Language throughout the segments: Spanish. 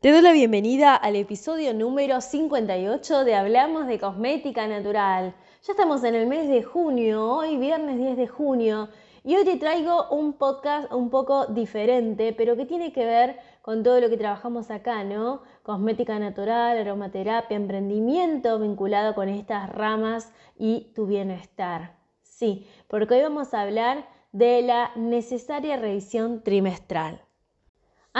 Te doy la bienvenida al episodio número 58 de Hablamos de Cosmética Natural. Ya estamos en el mes de junio, hoy viernes 10 de junio, y hoy te traigo un podcast un poco diferente, pero que tiene que ver con todo lo que trabajamos acá, ¿no? Cosmética natural, aromaterapia, emprendimiento vinculado con estas ramas y tu bienestar. Sí, porque hoy vamos a hablar de la necesaria revisión trimestral.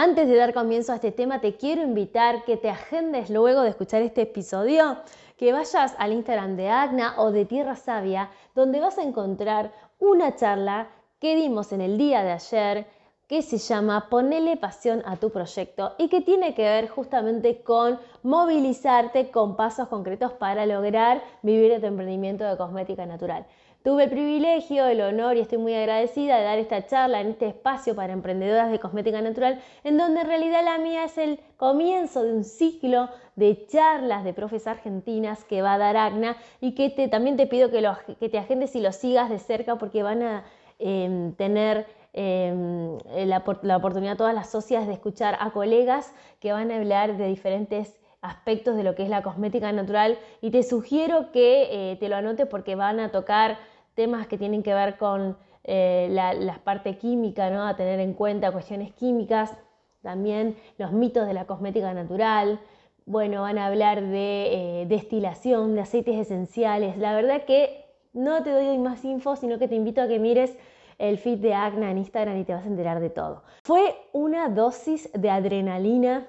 Antes de dar comienzo a este tema, te quiero invitar que te agendes luego de escuchar este episodio, que vayas al Instagram de Agna o de Tierra Sabia, donde vas a encontrar una charla que dimos en el día de ayer que se llama Ponele pasión a tu proyecto y que tiene que ver justamente con movilizarte con pasos concretos para lograr vivir de tu emprendimiento de cosmética natural. Tuve el privilegio, el honor y estoy muy agradecida de dar esta charla en este espacio para emprendedoras de cosmética natural, en donde en realidad la mía es el comienzo de un ciclo de charlas de profes argentinas que va a dar ACNA y que también te pido que, te agendes y lo sigas de cerca porque van a em, tener em, la, la, oportunidad todas las socias de escuchar a colegas que van a hablar de diferentes aspectos de lo que es la cosmética natural y te sugiero que eh, te lo anotes porque van a tocar temas que tienen que ver con eh, la, parte química, ¿no? a tener en cuenta cuestiones químicas, también los mitos de la cosmética natural, bueno, van a hablar de eh, destilación, de aceites esenciales, la verdad que no te doy más info, sino que te invito a que mires el feed de Agna en Instagram y te vas a enterar de todo. Fue una dosis de adrenalina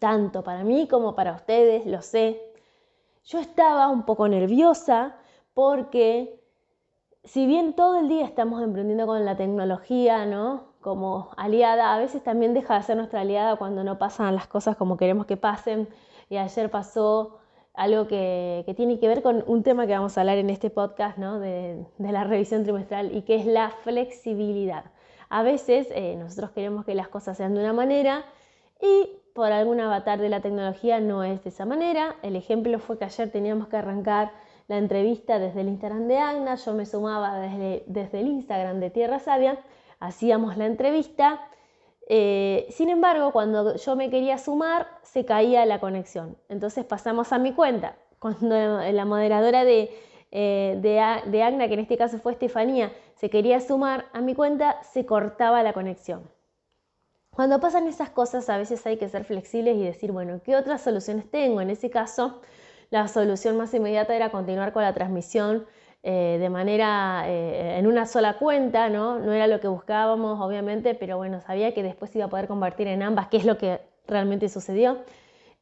tanto para mí como para ustedes, lo sé. Yo estaba un poco nerviosa porque si bien todo el día estamos emprendiendo con la tecnología, ¿no? Como aliada, a veces también deja de ser nuestra aliada cuando no pasan las cosas como queremos que pasen. Y ayer pasó algo que, tiene que ver con un tema que vamos a hablar en este podcast, ¿no? De, la revisión trimestral y que es la flexibilidad. A veces eh, nosotros queremos que las cosas sean de una manera y por algún avatar de la tecnología no es de esa manera. El ejemplo fue que ayer teníamos que arrancar la entrevista desde el Instagram de Agna, yo me sumaba desde, el Instagram de Tierra Sabia, hacíamos la entrevista. Eh, sin embargo, cuando yo me quería sumar, se caía la conexión. Entonces pasamos a mi cuenta. Cuando la moderadora de, eh, de Agna, que en este caso fue Estefanía, se quería sumar a mi cuenta, se cortaba la conexión. Cuando pasan esas cosas a veces hay que ser flexibles y decir, bueno, ¿qué otras soluciones tengo? En ese caso, la solución más inmediata era continuar con la transmisión eh, de manera eh, en una sola cuenta, ¿no? No era lo que buscábamos, obviamente, pero bueno, sabía que después iba a poder compartir en ambas, que es lo que realmente sucedió.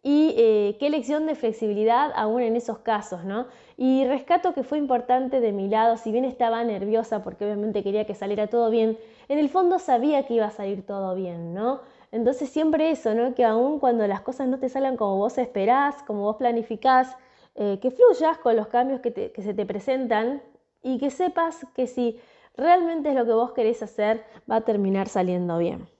Y eh, qué lección de flexibilidad aún en esos casos, ¿no? Y rescato que fue importante de mi lado, si bien estaba nerviosa porque obviamente quería que saliera todo bien, en el fondo sabía que iba a salir todo bien, ¿no? Entonces siempre eso, ¿no? Que aún cuando las cosas no te salgan como vos esperás, como vos planificás, eh, que fluyas con los cambios que, que se te presentan y que sepas que si realmente es lo que vos querés hacer, va a terminar saliendo bien.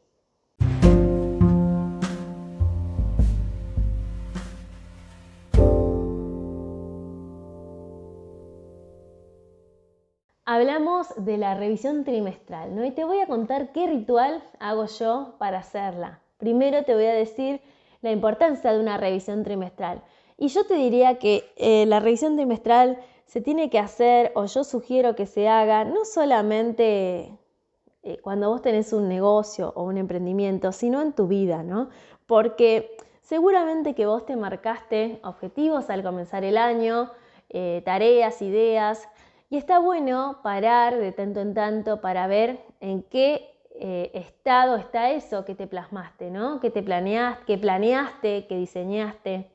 Hablamos de la revisión trimestral, ¿no? Y te voy a contar qué ritual hago yo para hacerla. Primero te voy a decir la importancia de una revisión trimestral. Y yo te diría que eh, la revisión trimestral se tiene que hacer, o yo sugiero que se haga, no solamente eh, cuando vos tenés un negocio o un emprendimiento, sino en tu vida, ¿no? Porque seguramente que vos te marcaste objetivos al comenzar el año, eh, tareas, ideas, y está bueno parar de tanto en tanto para ver en qué eh, estado está eso que te plasmaste, ¿no? Que te planeaste, que planeaste, que diseñaste.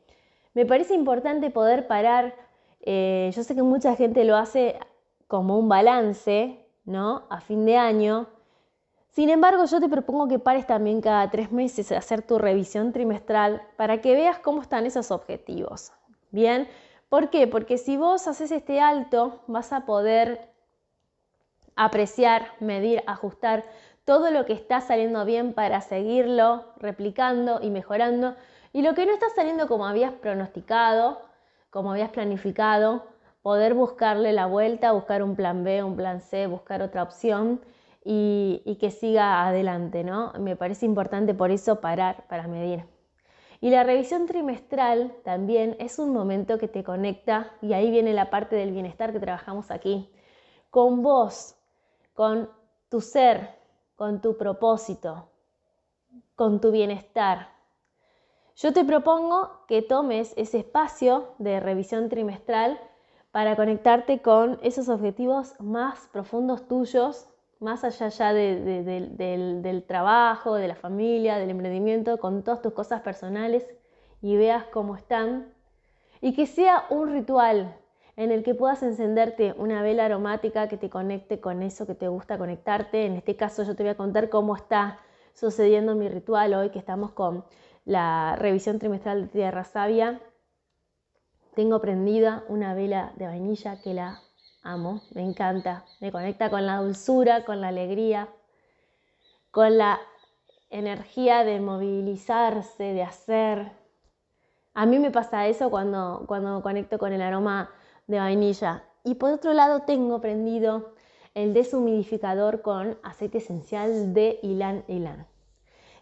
Me parece importante poder parar. Eh, yo sé que mucha gente lo hace como un balance, ¿no? A fin de año. Sin embargo, yo te propongo que pares también cada tres meses a hacer tu revisión trimestral para que veas cómo están esos objetivos. Bien, ¿por qué? Porque si vos haces este alto, vas a poder apreciar, medir, ajustar todo lo que está saliendo bien para seguirlo replicando y mejorando y lo que no está saliendo como habías pronosticado, como habías planificado, poder buscarle la vuelta, buscar un plan B, un plan C, buscar otra opción y, que siga adelante, ¿no? Me parece importante por eso parar para medir. Y la revisión trimestral también es un momento que te conecta, y ahí viene la parte del bienestar que trabajamos aquí, con vos, con tu ser, con tu propósito, con tu bienestar. Yo te propongo que tomes ese espacio de revisión trimestral para conectarte con esos objetivos más profundos tuyos más allá ya del, trabajo, de la familia, del emprendimiento, con todas tus cosas personales y veas cómo están. Y que sea un ritual en el que puedas encenderte una vela aromática que te conecte con eso que te gusta conectarte. En este caso yo te voy a contar cómo está sucediendo mi ritual hoy que estamos con la revisión trimestral de Tierra Sabia. Tengo prendida una vela de vainilla que la amo, me encanta, me conecta con la dulzura, con la alegría, con la energía de movilizarse, de hacer. A mí me pasa eso cuando, cuando conecto con el aroma de vainilla. Y por otro lado tengo prendido el deshumidificador con aceite esencial de Ilan Ilan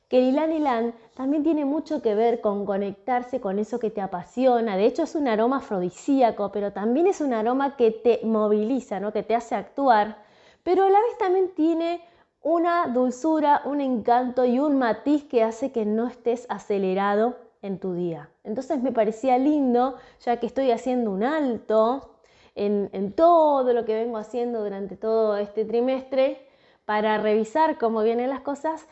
que el Ilan Ilan también tiene mucho que ver con conectarse con eso que te apasiona. De hecho, es un aroma afrodisíaco, pero también es un aroma que te moviliza, ¿no? que te hace actuar, pero a la vez también tiene una dulzura, un encanto y un matiz que hace que no estés acelerado en tu día. Entonces me parecía lindo, ya que estoy haciendo un alto en, en todo lo que vengo haciendo durante todo este trimestre, para revisar cómo vienen las cosas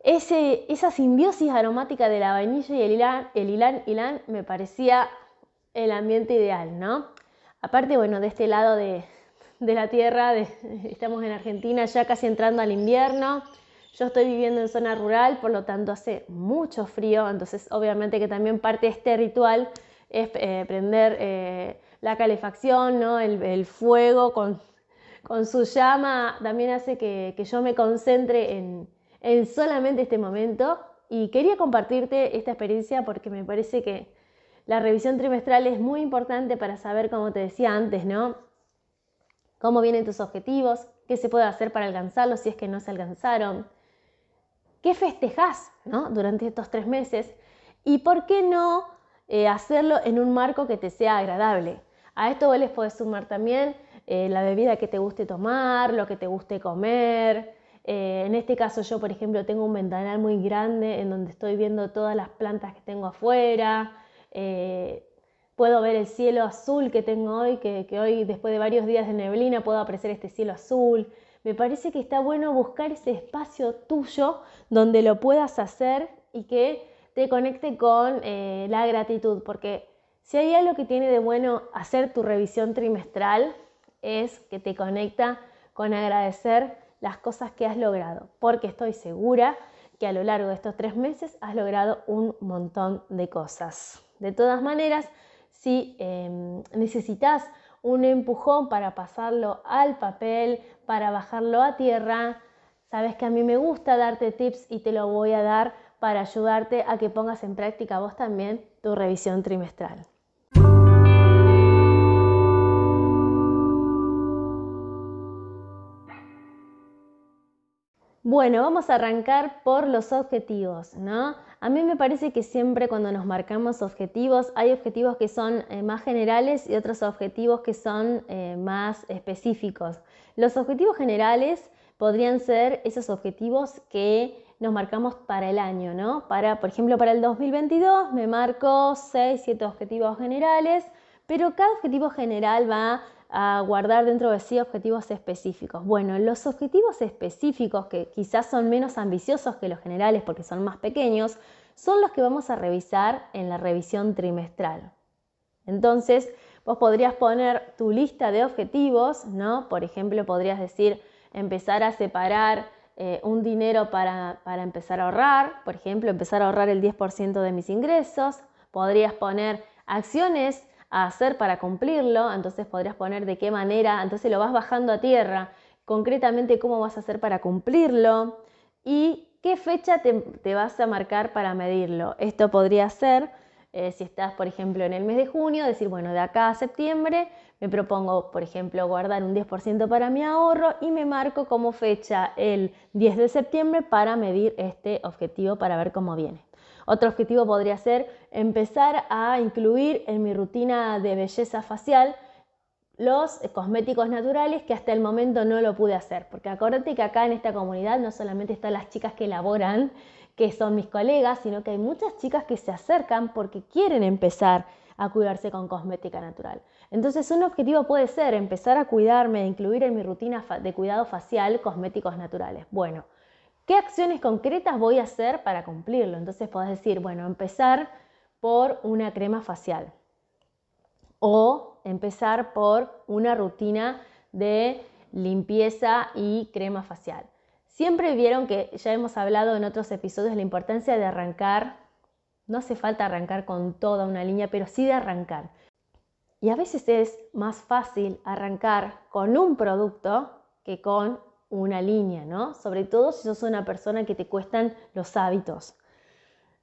esa simbiosis aromática de la vainilla y el ilán, el me parecía el ambiente ideal, ¿no? Aparte, bueno, de este lado de, la tierra, estamos en Argentina ya casi entrando al invierno, yo estoy viviendo en zona rural, por lo tanto hace mucho frío, entonces obviamente que también parte de este ritual es eh, prender eh, la calefacción, ¿no? el, fuego con, su llama, también hace que yo me concentre en, en solamente este momento y quería compartirte esta experiencia porque me parece que la revisión trimestral es muy importante para saber, como te decía antes, ¿no? Cómo vienen tus objetivos, qué se puede hacer para alcanzarlos si es que no se alcanzaron, qué festejas ¿no? durante estos tres meses y por qué no eh, hacerlo en un marco que te sea agradable. A esto vos les podés sumar también eh, la bebida que te guste tomar, lo que te guste comer, eh, en este caso yo, por ejemplo, tengo un ventanal muy grande en donde estoy viendo todas las plantas que tengo afuera. Eh, puedo ver el cielo azul que tengo hoy, que, hoy después de varios días de neblina puedo apreciar este cielo azul. Me parece que está bueno buscar ese espacio tuyo donde lo puedas hacer y que te conecte con eh, la gratitud, porque si hay algo que tiene de bueno hacer tu revisión trimestral es que te conecta con agradecer las cosas que has logrado, porque estoy segura que a lo largo de estos tres meses has logrado un montón de cosas. De todas maneras, si em, necesitas un empujón para pasarlo al papel, para bajarlo a tierra, sabes que a mí me gusta darte tips y te lo voy a dar para ayudarte a que pongas en práctica vos también tu revisión trimestral. Bueno, vamos a arrancar por los objetivos, ¿no? A mí me parece que siempre cuando nos marcamos objetivos, hay objetivos que son eh, más generales y otros objetivos que son eh, más específicos. Los objetivos generales podrían ser esos objetivos que nos marcamos para el año, ¿no? Para, por ejemplo, para el 2022 me marco 6, 7 objetivos generales, pero cada objetivo general va a guardar dentro de sí objetivos específicos. Bueno, los objetivos específicos, que quizás son menos ambiciosos que los generales porque son más pequeños, son los que vamos a revisar en la revisión trimestral. Entonces, vos podrías poner tu lista de objetivos, ¿no? Por ejemplo, podrías decir empezar a separar eh, un dinero para, para empezar a ahorrar, por ejemplo, empezar a ahorrar el 10% de mis ingresos. Podrías poner acciones a hacer para cumplirlo, entonces podrías poner de qué manera, entonces lo vas bajando a tierra, concretamente cómo vas a hacer para cumplirlo y qué fecha te, vas a marcar para medirlo. Esto podría ser, eh, si estás, por ejemplo, en el mes de junio, decir, bueno, de acá a septiembre me propongo, por ejemplo, guardar un 10% para mi ahorro y me marco como fecha el 10 de septiembre para medir este objetivo para ver cómo viene. Otro objetivo podría ser empezar a incluir en mi rutina de belleza facial los cosméticos naturales que hasta el momento no lo pude hacer. Porque acuérdate que acá en esta comunidad no solamente están las chicas que elaboran, que son mis colegas, sino que hay muchas chicas que se acercan porque quieren empezar a cuidarse con cosmética natural. Entonces un objetivo puede ser empezar a cuidarme, incluir en mi rutina de cuidado facial cosméticos naturales. Bueno, ¿qué acciones concretas voy a hacer para cumplirlo? Entonces podés decir, bueno, empezar por una crema facial o empezar por una rutina de limpieza y crema facial. Siempre vieron que ya hemos hablado en otros episodios la importancia de arrancar, no hace falta arrancar con toda una línea, pero sí de arrancar. Y a veces es más fácil arrancar con un producto que con una línea, ¿no? Sobre todo si sos una persona que te cuestan los hábitos.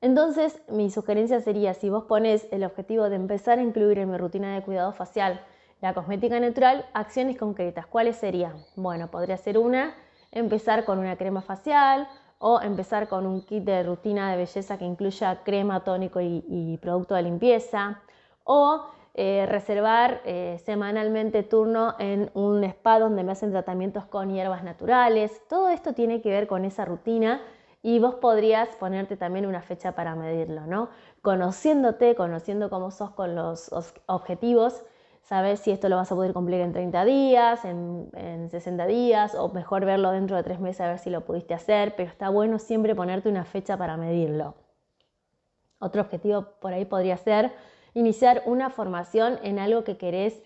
Entonces, mi sugerencia sería, si vos pones el objetivo de empezar a incluir en mi rutina de cuidado facial la cosmética natural, acciones concretas, ¿cuáles serían? Bueno, podría ser una, empezar con una crema facial o empezar con un kit de rutina de belleza que incluya crema, tónico y, producto de limpieza o eh, reservar eh, semanalmente turno en un spa donde me hacen tratamientos con hierbas naturales. Todo esto tiene que ver con esa rutina y vos podrías ponerte también una fecha para medirlo, ¿no? Conociéndote, conociendo cómo sos con los objetivos, sabes si esto lo vas a poder cumplir en 30 días, en, 60 días, o mejor verlo dentro de tres meses a ver si lo pudiste hacer, pero está bueno siempre ponerte una fecha para medirlo. Otro objetivo por ahí podría ser iniciar una formación en algo que querés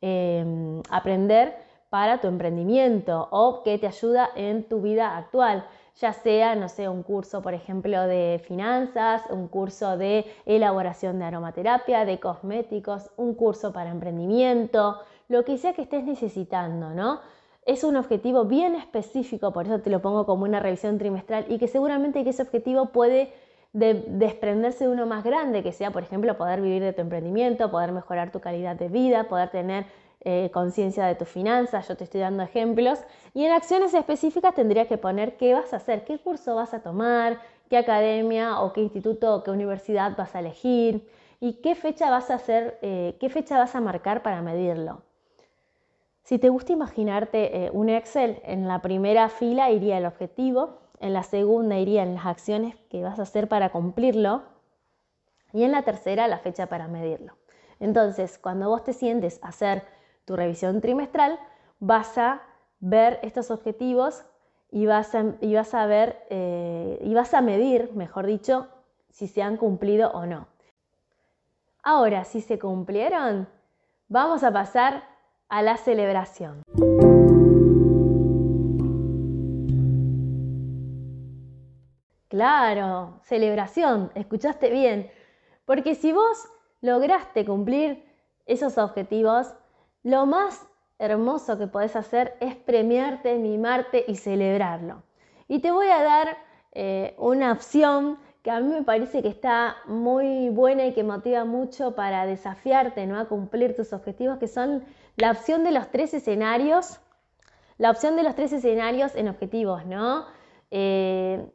em, aprender para tu emprendimiento o que te ayuda en tu vida actual ya sea, no sé, un curso, por ejemplo, de finanzas, un curso de elaboración de aromaterapia, de cosméticos, un curso para emprendimiento, lo que sea que estés necesitando, ¿no? Es un objetivo bien específico, por eso te lo pongo como una revisión trimestral y que seguramente que ese objetivo puede desprenderse de uno más grande, que sea, por ejemplo, poder vivir de tu emprendimiento, poder mejorar tu calidad de vida, poder tener eh, conciencia de tus finanzas, yo te estoy dando ejemplos, y en acciones específicas tendrías que poner qué vas a hacer, qué curso vas a tomar, qué academia o qué instituto o qué universidad vas a elegir y qué fecha vas a hacer, eh, qué fecha vas a marcar para medirlo. Si te gusta imaginarte eh, un Excel, en la primera fila iría el objetivo, en la segunda irían las acciones que vas a hacer para cumplirlo y en la tercera la fecha para medirlo. Entonces, cuando vos te sientes a hacer tu revisión trimestral, vas a ver estos objetivos y vas a, y vas a ver eh, y vas a medir, mejor dicho, si se han cumplido o no. Ahora, si se cumplieron, vamos a pasar a la celebración. Claro, celebración, escuchaste bien, porque si vos lograste cumplir esos objetivos, lo más hermoso que podés hacer es premiarte, mimarte y celebrarlo. Y te voy a dar eh, una opción que a mí me parece que está muy buena y que motiva mucho para desafiarte ¿no? a cumplir tus objetivos, que son la opción de los tres escenarios, la opción de los tres escenarios en objetivos, ¿no? Eh,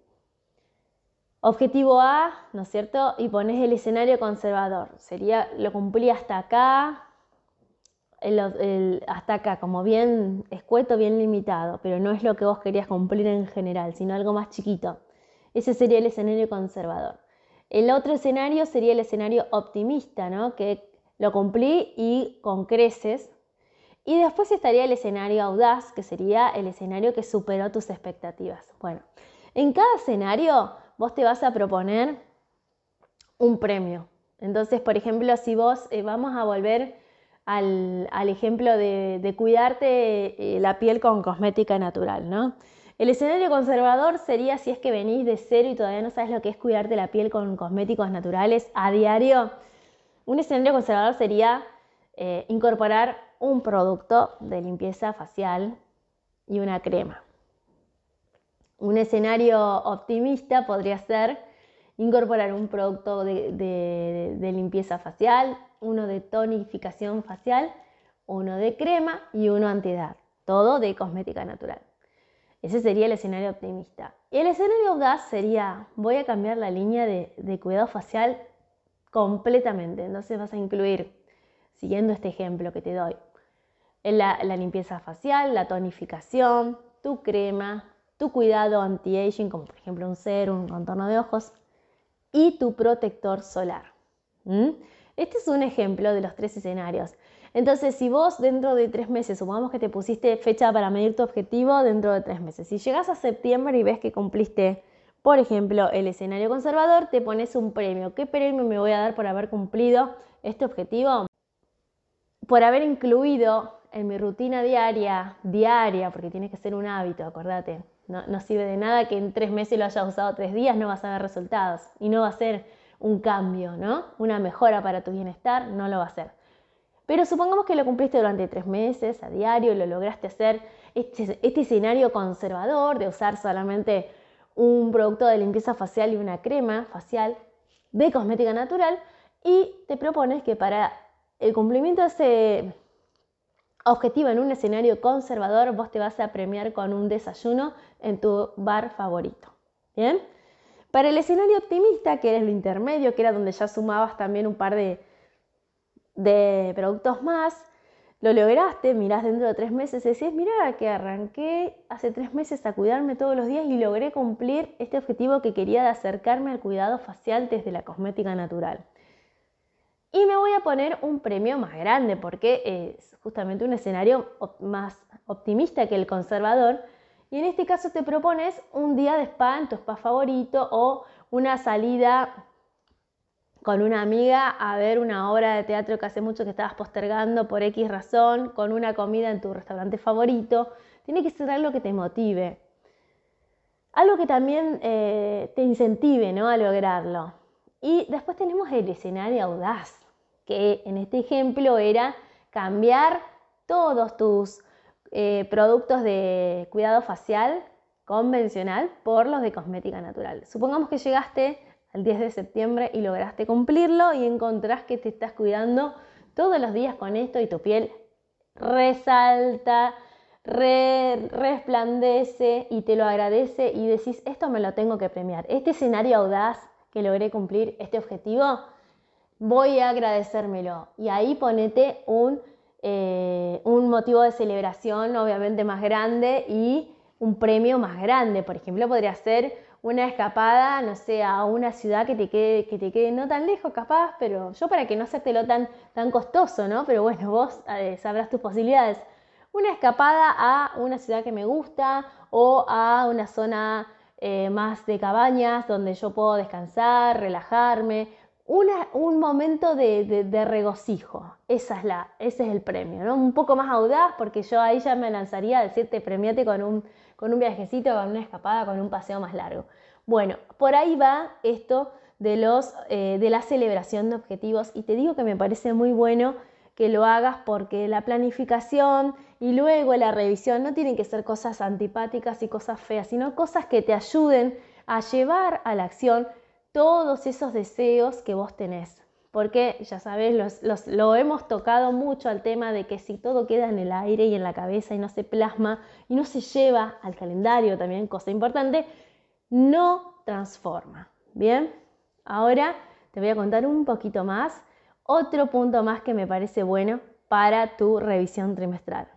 objetivo A, ¿no es cierto? Y pones el escenario conservador. Sería, lo cumplí hasta acá, hasta acá, como bien escueto, bien limitado, pero no es lo que vos querías cumplir en general, sino algo más chiquito. Ese sería el escenario conservador. El otro escenario sería el escenario optimista, ¿no? que lo cumplí y con creces. Y después estaría el escenario audaz, que sería el escenario que superó tus expectativas. Bueno, en cada escenario vos te vas a proponer un premio. Entonces, por ejemplo, si vos eh, vamos a volver al, ejemplo de, cuidarte eh, la piel con cosmética natural, ¿no? El escenario conservador sería si es que venís de cero y todavía no sabes lo que es cuidarte la piel con cosméticos naturales a diario. Un escenario conservador sería eh, incorporar un producto de limpieza facial y una crema. Un escenario optimista podría ser incorporar un producto de, limpieza facial, uno de tonificación facial, uno de crema y uno antiedad, todo de cosmética natural. Ese sería el escenario optimista. Y el escenario audaz sería, voy a cambiar la línea de, cuidado facial completamente. Entonces vas a incluir, siguiendo este ejemplo que te doy, la, la limpieza facial, la tonificación, tu crema, tu cuidado anti-aging, como por ejemplo un serum, un contorno de ojos, y tu protector solar. Este es un ejemplo de los tres escenarios. Entonces, si vos dentro de tres meses, supongamos que te pusiste fecha para medir tu objetivo dentro de tres meses, si llegas a septiembre y ves que cumpliste, por ejemplo, el escenario conservador, te pones un premio. ¿Qué premio me voy a dar por haber cumplido este objetivo? Por haber incluido en mi rutina diaria, diaria, porque tiene que ser un hábito, acordate, no, sirve de nada que en tres meses lo hayas usado tres días, no vas a ver resultados y no va a ser un cambio, ¿no? Una mejora para tu bienestar, no lo va a ser. Pero supongamos que lo cumpliste durante tres meses, a diario, lo lograste hacer, este, este escenario conservador de usar solamente un producto de limpieza facial y una crema facial de cosmética natural y te propones que para el cumplimiento de ese objetivo en un escenario conservador, vos te vas a premiar con un desayuno en tu bar favorito. ¿Bien? Para el escenario optimista, que es lo intermedio, que era donde ya sumabas también un par de, de productos más, lo lograste, mirás dentro de tres meses y decís, mira que arranqué hace tres meses a cuidarme todos los días y logré cumplir este objetivo que quería de acercarme al cuidado facial desde la cosmética natural. Y me voy a poner un premio más grande porque es justamente un escenario más optimista que el conservador. Y en este caso te propones un día de spa en tu spa favorito o una salida con una amiga a ver una obra de teatro que hace mucho que estabas postergando por X razón, con una comida en tu restaurante favorito. Tiene que ser algo que te motive. Algo que también eh, te incentive ¿no? a lograrlo. Y después tenemos el escenario audaz que en este ejemplo era cambiar todos tus eh, productos de cuidado facial convencional por los de cosmética natural. Supongamos que llegaste al 10 de septiembre y lograste cumplirlo y encontrás que te estás cuidando todos los días con esto y tu piel resalta, resplandece y te lo agradece y decís, esto me lo tengo que premiar. Este escenario audaz que logré cumplir este objetivo, voy a agradecérmelo. Y ahí ponete un, eh, un motivo de celebración obviamente más grande y un premio más grande. Por ejemplo, podría ser una escapada, no sé, a una ciudad que te quede, que te quede no tan lejos capaz, pero yo para que no hacértelo tan, tan costoso, ¿no? Pero bueno, vos eh, sabrás tus posibilidades. Una escapada a una ciudad que me gusta o a una zona eh, más de cabañas donde yo puedo descansar, relajarme, un momento de, regocijo. Esa es la, ese es el premio, ¿no? Un poco más audaz, porque yo ahí ya me lanzaría a decirte premiate con un, con un viajecito, con una escapada, con un paseo más largo. Bueno, por ahí va esto de, los, eh, de la celebración de objetivos y te digo que me parece muy bueno que lo hagas porque la planificación y luego la revisión no tienen que ser cosas antipáticas y cosas feas, sino cosas que te ayuden a llevar a la acción todos esos deseos que vos tenés. Porque ya sabes, lo hemos tocado mucho al tema de que si todo queda en el aire y en la cabeza y no se plasma y no se lleva al calendario también, cosa importante, no transforma. Bien, ahora te voy a contar un poquito más, otro punto más que me parece bueno para tu revisión trimestral.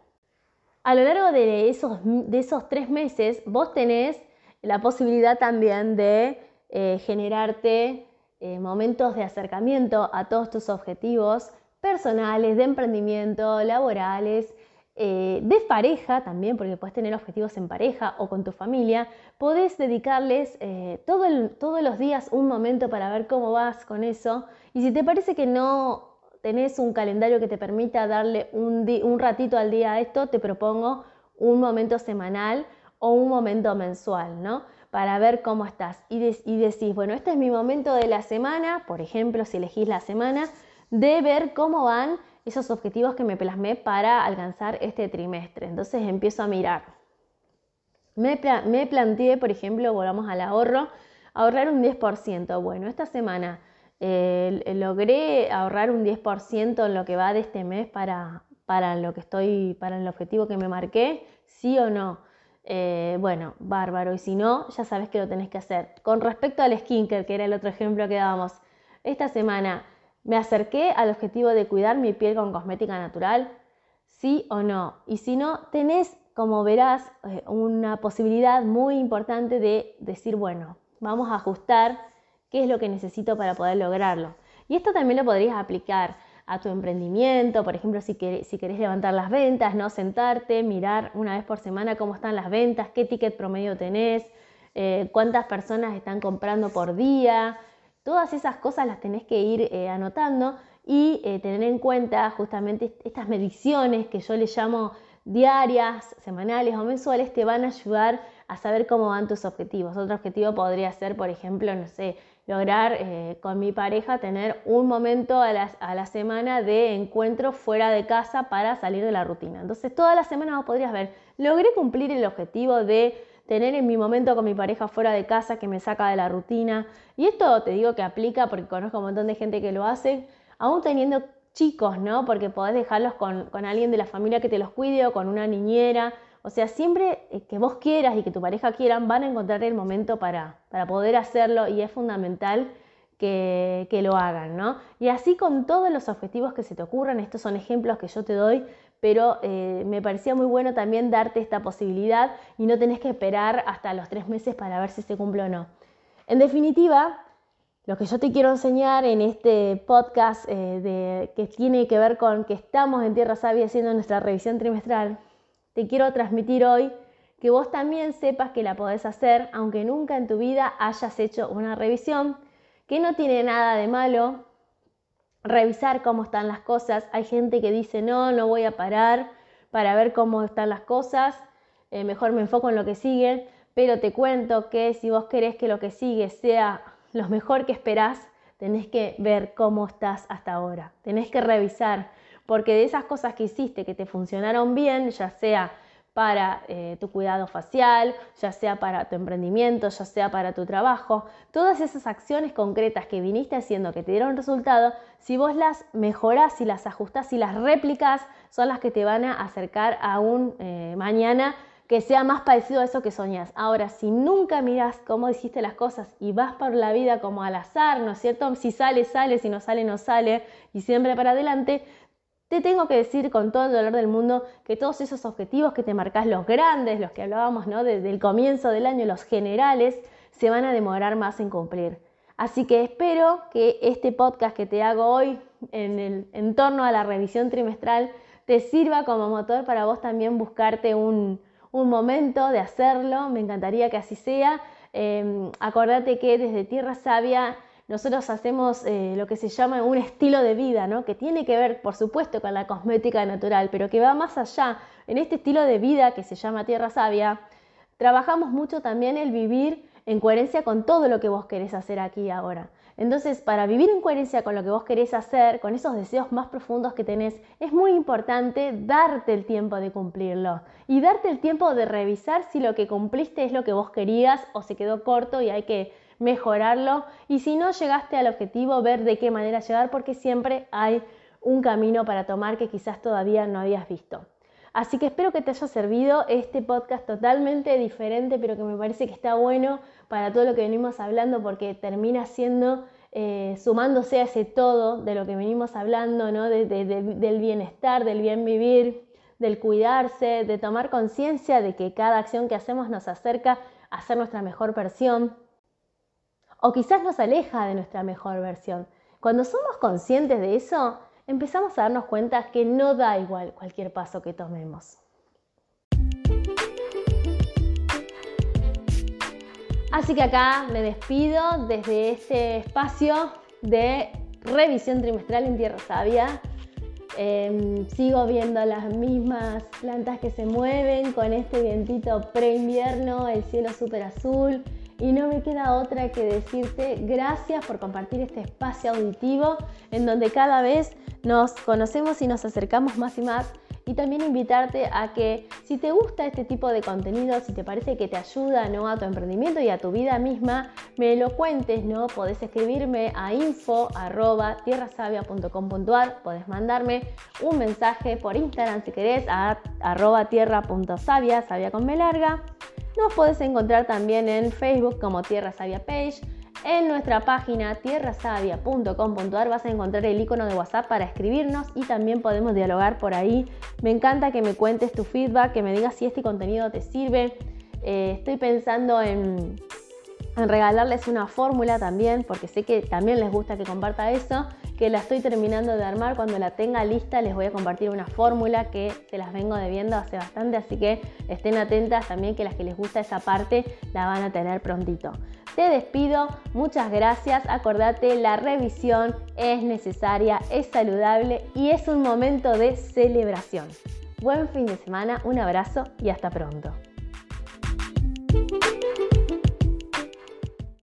A lo largo de esos, de esos tres meses, vos tenés la posibilidad también de eh, generarte eh, momentos de acercamiento a todos tus objetivos personales, de emprendimiento, laborales, eh, de pareja también, porque puedes tener objetivos en pareja o con tu familia, podés dedicarles todos los días un momento para ver cómo vas con eso. Y si te parece que no tenés un calendario que te permita darle un, un ratito al día a esto, te propongo un momento semanal o un momento mensual, ¿no? Para ver cómo estás. Y, decís, bueno, este es mi momento de la semana, por ejemplo, si elegís la semana, de ver cómo van esos objetivos que me plasmé para alcanzar este trimestre. Entonces empiezo a mirar. Me, planteé, por ejemplo, volvamos al ahorro, ahorrar un 10%. Bueno, esta semana eh, logré ahorrar un 10% en lo que va de este mes para, para lo que estoy, para el objetivo que me marqué, sí o no. Eh, bueno, bárbaro. Y si no, ya sabes que lo tenés que hacer. Con respecto al skincare, que era el otro ejemplo que dábamos, esta semana me acerqué al objetivo de cuidar mi piel con cosmética natural, sí o no. Y si no, tenés, como verás, eh, una posibilidad muy importante de decir, bueno, vamos a ajustar qué es lo que necesito para poder lograrlo. Y esto también lo podrías aplicar a tu emprendimiento, por ejemplo, si, querés, levantar las ventas, no sentarte, mirar una vez por semana cómo están las ventas, qué ticket promedio tenés, eh, cuántas personas están comprando por día, todas esas cosas las tenés que ir eh, anotando y eh, tener en cuenta justamente estas mediciones que yo le llamo diarias, semanales o mensuales, te van a ayudar a saber cómo van tus objetivos. Otro objetivo podría ser, por ejemplo, no sé, lograr eh, con mi pareja tener un momento a la, semana de encuentro fuera de casa para salir de la rutina. Entonces, toda la semana vos podrías ver, logré cumplir el objetivo de tener en mi momento con mi pareja fuera de casa que me saca de la rutina. Y esto te digo que aplica porque conozco un montón de gente que lo hace, aún teniendo chicos, ¿no? Porque podés dejarlos con, con alguien de la familia que te los cuide o con una niñera o sea, siempre eh, que vos quieras y que tu pareja quieran, van a encontrar el momento para, poder hacerlo y es fundamental que, lo hagan, ¿no? Y así con todos los objetivos que se te ocurran, estos son ejemplos que yo te doy, pero eh, me parecía muy bueno también darte esta posibilidad y no tenés que esperar hasta los tres meses para ver si se cumple o no. En definitiva, lo que yo te quiero enseñar en este podcast eh, de, que tiene que ver con que estamos en Tierra Sabia haciendo nuestra revisión trimestral te quiero transmitir hoy que vos también sepas que la podés hacer, aunque nunca en tu vida hayas hecho una revisión, que no tiene nada de malo revisar cómo están las cosas. Hay gente que dice, no, no voy a parar para ver cómo están las cosas, eh, mejor me enfoco en lo que sigue, pero te cuento que si vos querés que lo que sigue sea lo mejor que esperás, tenés que ver cómo estás hasta ahora, tenés que revisar porque de esas cosas que hiciste que te funcionaron bien, ya sea para eh, tu cuidado facial, ya sea para tu emprendimiento, ya sea para tu trabajo, todas esas acciones concretas que viniste haciendo que te dieron resultado, si vos las mejorás, y las ajustás y las replicas, son las que te van a acercar a un eh, mañana que sea más parecido a eso que soñás. Ahora, si nunca mirás cómo hiciste las cosas y vas por la vida como al azar, ¿no es cierto? Si sale, sale, si no sale, no sale, y siempre para adelante, te tengo que decir con todo el dolor del mundo que todos esos objetivos que te marcas, los grandes, los que hablábamos ¿no? desde el comienzo del año, los generales, se van a demorar más en cumplir. Así que espero que este podcast que te hago hoy en, el, torno a la revisión trimestral te sirva como motor para vos también buscarte un, momento de hacerlo. Me encantaría que así sea. Eh, acordate que desde Tierra Sabia nosotros hacemos eh, lo que se llama un estilo de vida, ¿no? que tiene que ver, por supuesto, con la cosmética natural, pero que va más allá. En este estilo de vida que se llama Tierra Sabia, trabajamos mucho también el vivir en coherencia con todo lo que vos querés hacer aquí y ahora. Entonces, para vivir en coherencia con lo que vos querés hacer, con esos deseos más profundos que tenés, es muy importante darte el tiempo de cumplirlo y darte el tiempo de revisar si lo que cumpliste es lo que vos querías o se quedó corto y hay que mejorarlo y si no llegaste al objetivo, ver de qué manera llegar porque siempre hay un camino para tomar que quizás todavía no habías visto. Así que espero que te haya servido este podcast totalmente diferente, pero que me parece que está bueno para todo lo que venimos hablando porque termina siendo eh, sumándose a ese todo de lo que venimos hablando, ¿no? del bienestar, del bien vivir, del cuidarse, de tomar conciencia de que cada acción que hacemos nos acerca a ser nuestra mejor versión, o quizás nos aleja de nuestra mejor versión. Cuando somos conscientes de eso, empezamos a darnos cuenta que no da igual cualquier paso que tomemos. Así que acá me despido desde este espacio de revisión trimestral en Tierra Sabia. Em, sigo viendo las mismas plantas que se mueven con este vientito pre-invierno, el cielo súper azul y no me queda otra que decirte gracias por compartir este espacio auditivo en donde cada vez nos conocemos y nos acercamos más y más y también invitarte a que si te gusta este tipo de contenido, si te parece que te ayuda ¿no? a tu emprendimiento y a tu vida misma, me lo cuentes, ¿no? Podés escribirme a info arroba podés mandarme un mensaje por Instagram si querés a arroba tierra.savia, con me larga. Nos podés encontrar también en Facebook como Tierra Sabia Page en nuestra página tierrasavia.com.ar vas a encontrar el icono de WhatsApp para escribirnos y también podemos dialogar por ahí. Me encanta que me cuentes tu feedback, que me digas si este contenido te sirve. Eh, estoy pensando en, en regalarles una fórmula también, porque sé que también les gusta que comparta eso, que la estoy terminando de armar. Cuando la tenga lista les voy a compartir una fórmula que se las vengo debiendo hace bastante, así que estén atentas también que las que les gusta esa parte la van a tener prontito. Te despido, muchas gracias. Acordate, la revisión es necesaria, es saludable y es un momento de celebración. Buen fin de semana, un abrazo y hasta pronto.